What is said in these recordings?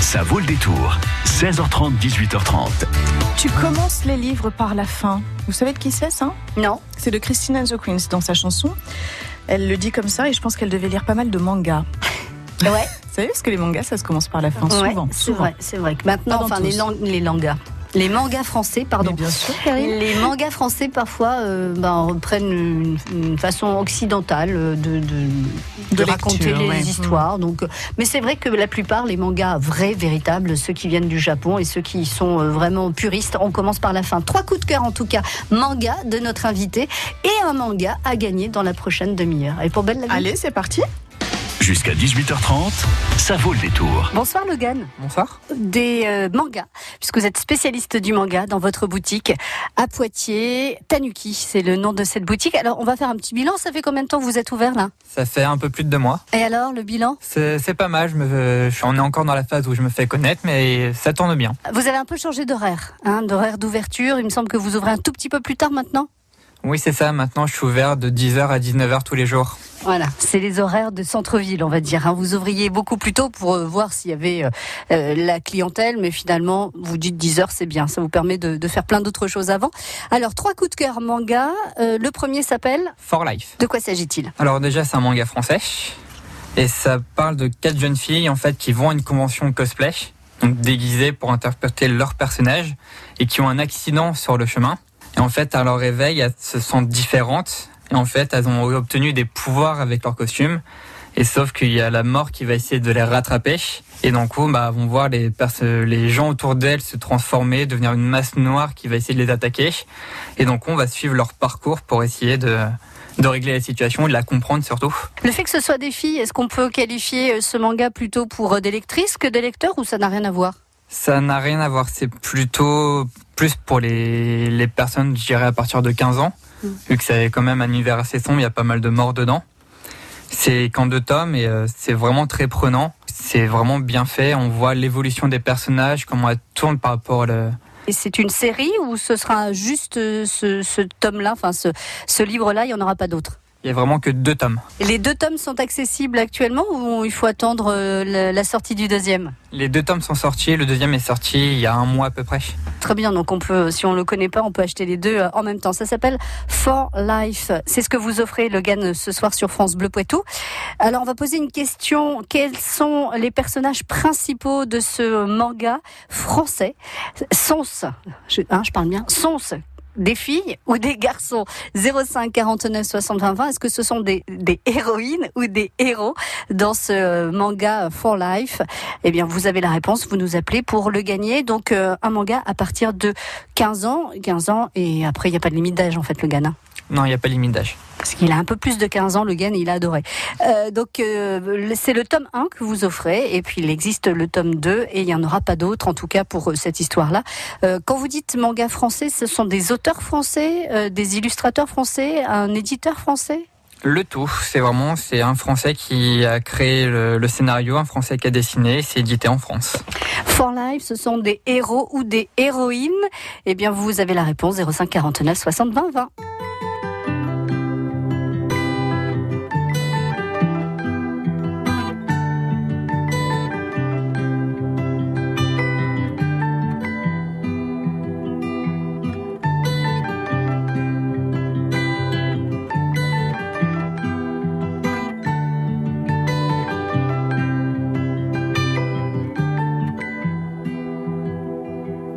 Ça vaut le détour. 16h30, 18h30. Tu commences les livres par la fin. Vous savez de qui c'est ça? Non. C'est de Christina and the Queens dans sa chanson. Elle le dit comme ça et je pense qu'elle devait lire pas mal de mangas. Ouais. Vous savez, parce que les mangas, ça se commence par la fin, Ouais, souvent. c'est souvent. vrai, c'est vrai que maintenant, enfin les, lang- les langas, les mangas français, pardon. Bien sûr. Les mangas français parfois euh, ben, reprennent une, une façon occidentale euh, de, de, de raconter lecture, les ouais. histoires. Donc, euh, mais c'est vrai que la plupart, les mangas vrais, véritables, ceux qui viennent du Japon et ceux qui sont vraiment puristes, on commence par la fin. Trois coups de cœur en tout cas, manga de notre invité et un manga à gagner dans la prochaine demi-heure. Et pour Belle la vie. Allez, c'est parti. Jusqu'à 18h30, ça vaut le détour. Bonsoir Logan. Bonsoir. des euh, mangas, puisque vous êtes spécialiste du manga dans votre boutique à Poitiers. Tanuki, c'est le nom de cette boutique. Alors, on va faire un petit bilan. Ça fait combien de temps que vous êtes ouvert là Ça fait un peu plus de deux mois. Et alors, le bilan C'est pas mal. Je me, je on est encore dans la phase où je me fais connaître, mais ça tourne bien. Vous avez un peu changé d'horaire, hein, d'horaire d'ouverture. Il me semble que vous ouvrez un tout petit peu plus tard maintenant. Oui, c'est ça. Maintenant, je suis ouvert de 10h à 19h tous les jours. Voilà, c'est les horaires de centre-ville, on va dire. hein. Vous ouvriez beaucoup plus tôt pour euh, voir s'il y avait euh, euh, la clientèle, mais finalement, vous dites 10 heures, c'est bien. Ça vous permet de, de faire plein d'autres choses avant. Alors, trois coups de cœur manga. Euh, le premier s'appelle. For Life. De quoi s'agit-il? Alors déjà, c'est un manga français. Et ça parle de quatre jeunes filles, en fait, qui vont à une convention cosplay, donc déguisées pour interpréter leur personnage, et qui ont un accident sur le chemin. Et en fait, à leur réveil, elles se sentent différentes. Et en fait, elles ont obtenu des pouvoirs avec leur costume. Et sauf qu'il y a la mort qui va essayer de les rattraper. Et donc, coup, bah, vont voir les, gens autour d'elles se transformer, devenir une masse noire qui va essayer de les attaquer. Et donc, on va suivre leur parcours pour essayer de, de régler la situation et de la comprendre surtout. Le fait que ce soit des filles, est-ce qu'on peut qualifier euh, ce manga plutôt pour euh, des lectrices que des lecteurs ou ça n'a rien à voir? Ça n'a rien à voir, c'est plutôt plus pour les, les personnes, je dirais, à partir de 15 ans, Mm. vu que c'est quand même un univers assez sombre, il y a pas mal de morts dedans. C'est qu'en deux tomes et euh, c'est vraiment très prenant. C'est vraiment bien fait. On voit l'évolution des personnages, comment elles tournent par rapport à le, Et c'est une série ou ce sera juste euh, ce, ce tome-là, enfin ce, ce livre-là, il n'y en aura pas d'autres? Il y a vraiment que deux tomes. Les deux tomes sont accessibles actuellement ou il faut attendre euh, la, sortie du deuxième? Les deux tomes sont sortis, le deuxième est sorti il y a un mois à peu près. Très bien, donc on peut, si on le connaît pas, on peut acheter les deux euh, en même temps. Ça s'appelle For Life. C'est ce que vous offrez, Logan, ce soir sur France Bleu Poitou. Alors, on va poser une question. Quels sont les personnages principaux de ce manga français? Sont-ce, je, hein, je parle bien, sont-ce des filles ou des garçons 05 49 60 20 20 Est-ce que ce sont des, des héroïnes ou des héros dans ce manga For Life? Eh bien, vous avez la réponse. Vous nous appelez pour le gagner. Donc, euh, un manga à partir de 15 ans, 15 ans, et après, il n'y a pas de limite d'âge en fait, le Ghana. Non, il n'y a pas de limite d'âge. Qu'il a un peu plus de 15 ans, le et il a adoré. Euh, donc, euh, c'est le tome 1 que vous offrez, et puis il existe le tome 2, et il n'y en aura pas d'autres, en tout cas pour euh, cette histoire-là. Euh, quand vous dites manga français, ce sont des auteurs français, des illustrateurs français, un éditeur français? Le tout, c'est vraiment c'est un Français qui a créé le, le scénario, un Français qui a dessiné, c'est édité en France. For Life, ce sont des héros ou des héroïnes? Eh bien, vous avez la réponse 05 49 60 20 20.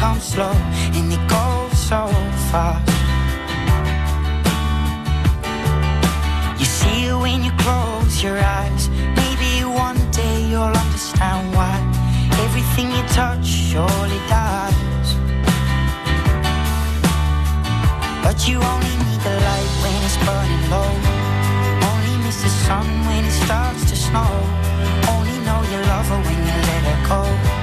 But dreams come slow and it goes so fast. You see it when you close your eyes. Maybe one day you'll understand why everything you touch surely dies. But you only need the light when it's burning low. Only miss the sun when it starts to snow. Only know you love her when you let her go.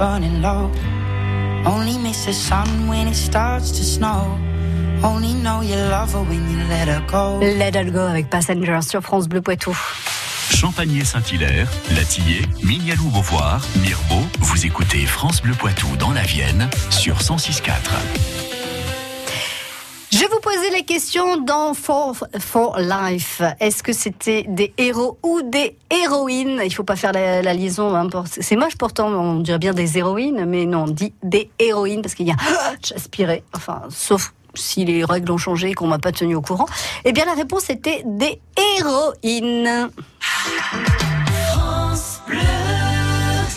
Burning low. Only miss the sun when it starts to snow. Only know you love her when you let her go. Let It Go avec Passenger sur France Bleu Poitou. Champagné-Saint-Hilaire, Latillé, Mignalou-Beauvoir, Mirbeau, vous écoutez France Bleu Poitou dans la Vienne sur 106.4. Je vous poser la question dans For, For Life. Est-ce que c'était des héros ou des héroïnes? Il faut pas faire la, la liaison. hein, C'est moche pourtant, on dirait bien des héroïnes, mais non, on dit des héroïnes parce qu'il y a j'aspirais. Enfin, sauf si les règles ont changé et qu'on m'a pas tenu au courant. Eh bien, la réponse était des héroïnes.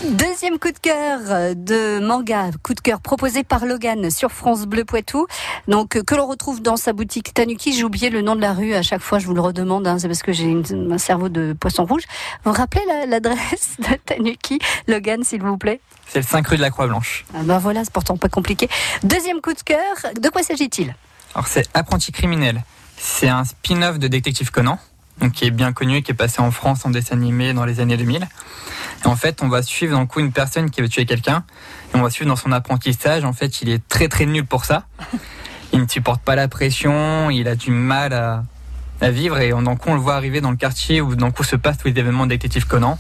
Deuxième coup de cœur de manga, coup de cœur proposé par Logan sur France Bleu Poitou. Donc euh, que l'on retrouve dans sa boutique Tanuki. J'ai oublié le nom de la rue à chaque fois, je vous le redemande, hein, c'est parce que j'ai un cerveau de poisson rouge. Vous vous rappelez la- l'adresse de Tanuki, Logan, s'il vous plaît? C'est le 5 rue de la Croix-Blanche. ah ben voilà, c'est pourtant pas compliqué. Deuxième coup de cœur, de quoi s'agit-il? Alors c'est Apprenti criminel. C'est un spin-off de Détective Conan, qui est bien connu, qui est passé en France en dessin animé dans les années 2000. Et en fait, on va suivre le coup une personne qui veut tuer quelqu'un, et on va suivre dans son apprentissage. En fait, il est très très nul pour ça. Il ne supporte pas la pression, il a du mal à, vivre, et d'un coup on le voit arriver dans le quartier où d'un coup se passent tous les événements de Détective Conan.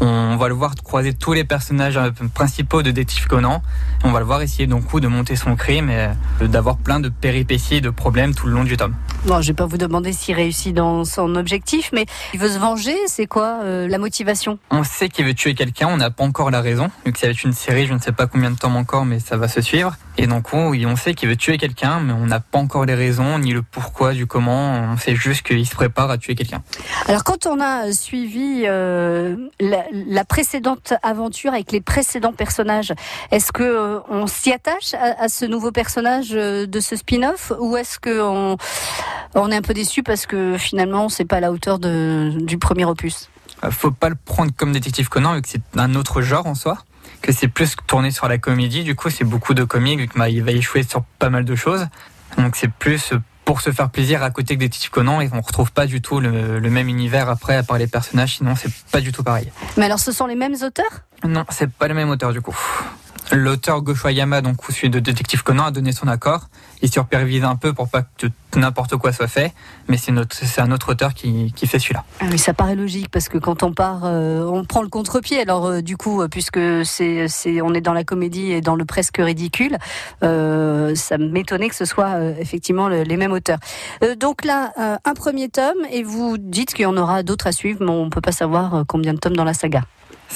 On va le voir croiser tous les personnages euh, principaux de Détective Conan. Et on va le voir essayer d'un coup de monter son crime et euh, d'avoir plein de péripéties et de problèmes tout le long du tome. Bon, je vais pas vous demander s'il réussit dans son objectif, mais il veut se venger, c'est quoi euh, la motivation? On sait qu'il veut tuer quelqu'un, on n'a pas encore la raison. Vu que ça va être une série, je ne sais pas combien de temps encore, mais ça va se suivre. Et donc, oui, on sait qu'il veut tuer quelqu'un, mais on n'a pas encore les raisons, ni le pourquoi, du comment. On sait juste qu'il se prépare à tuer quelqu'un. Alors quand on a suivi euh, la, la précédente aventure avec les précédents personnages, est-ce que euh, on s'y attache à, à ce nouveau personnage euh, de ce spin-off ou est-ce que on, on est un peu déçu parce que finalement c'est pas à la hauteur de, du premier opus Euh, Faut pas le prendre comme détective Conan, vu que c'est un autre genre en soi. Que c'est plus tourné sur la comédie, du coup, c'est beaucoup de comiques, vu qu'il va échouer sur pas mal de choses. Donc, c'est plus pour se faire plaisir à côté que Détective Conan, et on retrouve pas du tout le, le même univers après, à part les personnages, sinon c'est pas du tout pareil. Mais alors ce sont les mêmes auteurs? Non, c'est pas le même auteur du coup. L'auteur Goshoyama, donc celui de Détective Conan, a donné son accord. Il supervise un peu pour pas que n'importe quoi soit fait, mais c'est un autre auteur qui, fait celui-là. Ah oui, ça paraît logique parce que quand on part, euh, on prend le contre-pied. Alors euh, du coup, euh, puisque c'est, on est dans la comédie et dans le presque ridicule, ça m'étonnait que ce soit effectivement les mêmes auteurs. donc là, un premier tome et vous dites qu'il y en aura d'autres à suivre, mais on peut pas savoir combien de tomes dans la saga.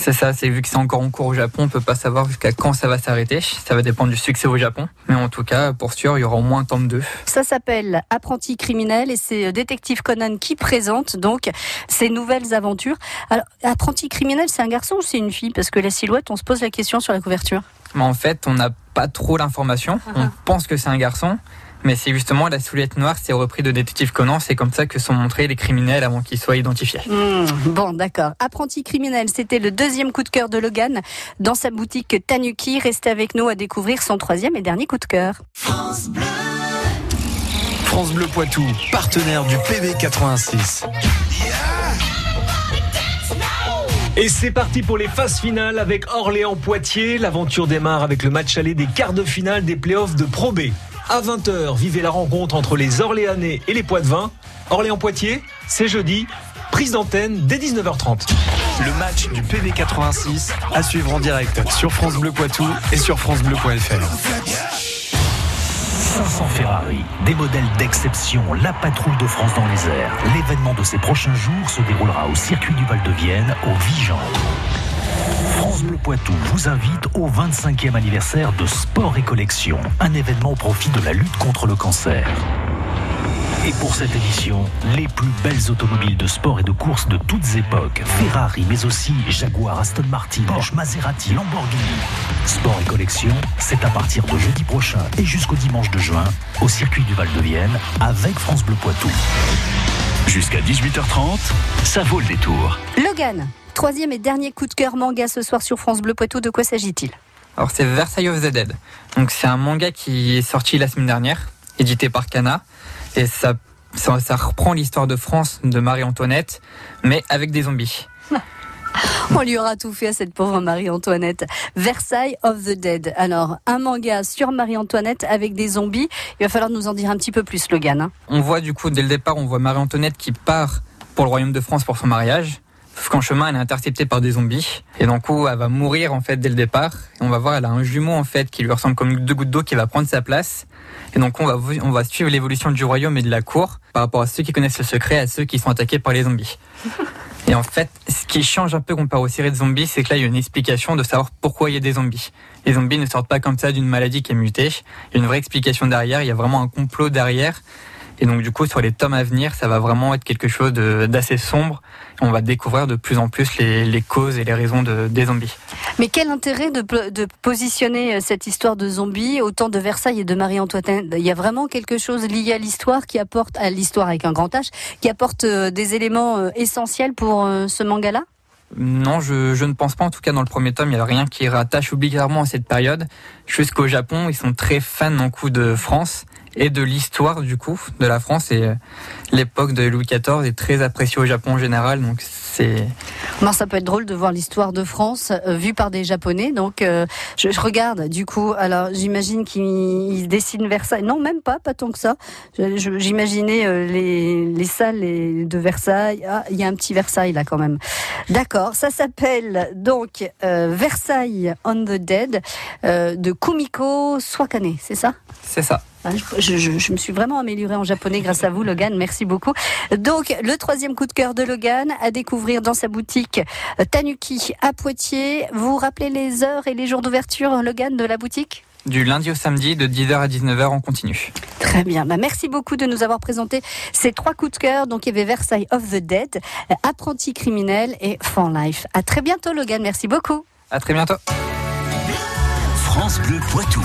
C'est ça, c'est vu que c'est encore en cours au Japon, on peut pas savoir jusqu'à quand ça va s'arrêter. Ça va dépendre du succès au Japon. Mais en tout cas, pour sûr, il y aura au moins un tome 2. Ça s'appelle Apprenti criminel et c'est euh, Détective Conan qui présente donc ces nouvelles aventures. Alors, Apprenti criminel, c'est un garçon ou c'est une fille? Parce que la silhouette, on se pose la question sur la couverture. Mais en fait, on n'a pas trop l'information. On uh-huh. pense que c'est un garçon. Mais c'est justement la souliette noire, c'est repris de Détective Conan, c'est comme ça que sont montrés les criminels avant qu'ils soient identifiés. Hmm, bon, d'accord. Apprenti criminel, c'était le deuxième coup de cœur de Logan dans sa boutique Tanuki. Restez avec nous à découvrir son troisième et dernier coup de cœur. France Bleu. France Bleu Poitou, partenaire du PB86. Et c'est parti pour les phases finales avec Orléans-Poitiers. L'aventure démarre avec le match aller des quarts de finale des playoffs de Pro B. À 20h, vivez la rencontre entre les Orléanais et les Poitevins. Orléans-Poitiers, c'est jeudi. Prise d'antenne dès 19h30. Le match du PV86 à suivre en direct sur France Bleu Poitou et sur francebleu.fr. 500 Ferrari, des modèles d'exception, la patrouille de France dans les airs. L'événement de ces prochains jours se déroulera au circuit du Val de Vienne, au Vigan. France Bleu Poitou vous invite au 25e anniversaire de Sport et Collection, un événement au profit de la lutte contre le cancer. Et pour cette édition, les plus belles automobiles de sport et de course de toutes époques. Ferrari, mais aussi Jaguar, Aston Martin, Porsche, Maserati, Lamborghini. Sport et collection, c'est à partir de jeudi prochain et jusqu'au dimanche de juin au circuit du Val de Vienne avec France Bleu Poitou. Jusqu'à 18h30, ça vaut le détour. Logan, troisième et dernier coup de cœur manga ce soir sur France Bleu Poitou. De quoi s'agit-il? Alors c'est Versailles of the Dead. Donc c'est un manga qui est sorti la semaine dernière, édité par Kana, et ça, ça, reprend l'histoire de France de Marie-Antoinette, mais avec des zombies. On lui aura tout fait à cette pauvre Marie-Antoinette. Versailles of the Dead. Alors, un manga sur Marie-Antoinette avec des zombies. Il va falloir nous en dire un petit peu plus, Logan. Hein. On voit du coup, dès le départ, on voit Marie-Antoinette qui part pour le royaume de France pour son mariage. Sauf qu'en chemin, elle est interceptée par des zombies. Et donc, elle va mourir, en fait, dès le départ. Et on va voir, elle a un jumeau, en fait, qui lui ressemble comme deux gouttes d'eau qui va prendre sa place. Et donc, on va, on va suivre l'évolution du royaume et de la cour par rapport à ceux qui connaissent le secret, à ceux qui sont attaqués par les zombies. Et en fait, ce qui change un peu comparé aux séries de zombies, c'est que là, il y a une explication de savoir pourquoi il y a des zombies. Les zombies ne sortent pas comme ça d'une maladie qui est mutée. Il y a une vraie explication derrière, il y a vraiment un complot derrière. Et donc du coup, sur les tomes à venir, ça va vraiment être quelque chose d'assez sombre. On va découvrir de plus en plus les, causes et les raisons de, des zombies. Mais quel intérêt de, de, positionner euh, cette histoire de zombies au temps de Versailles et de Marie-Antoinette? Il y a vraiment quelque chose lié à l'histoire qui apporte, à l'histoire avec un grand H, qui apporte euh, des éléments euh, essentiels pour ce manga-là? Non, je, je, ne pense pas. En tout cas, dans le premier tome, il n'y a rien qui rattache obligatoirement à cette période. Jusqu'au Japon, ils sont très fans en coup de France et de l'histoire du coup de la France et euh, l'époque de Louis XIV est très appréciée au Japon en général donc c'est non, ça peut être drôle de voir l'histoire de France euh, vue par des Japonais. Donc, euh, je, je, regarde, du coup, alors j'imagine qu'ils dessinent Versailles. Non, même pas, pas tant que ça. J'imaginais les, les salles de Versailles. Ah, il y a un petit Versailles là quand même. D'accord, ça s'appelle donc Versailles on the Dead de Kumiko Swakane, c'est ça? C'est ça. Ah, je, me suis vraiment améliorée en japonais grâce à vous, Logan. Merci beaucoup. Donc, le troisième coup de cœur de Logan à découvrir dans sa boutique euh, Tanuki à Poitiers. Vous rappelez les heures et les jours d'ouverture, Logan, de la boutique? Du lundi au samedi de 10h à 19h en continu. Très bien. Bah, merci beaucoup de nous avoir présenté ces trois coups de cœur. Donc il y avait Versailles of the Dead, Apprenti criminel et Fan Life. À très bientôt Logan. Merci beaucoup. À très bientôt. France Bleu Poitou.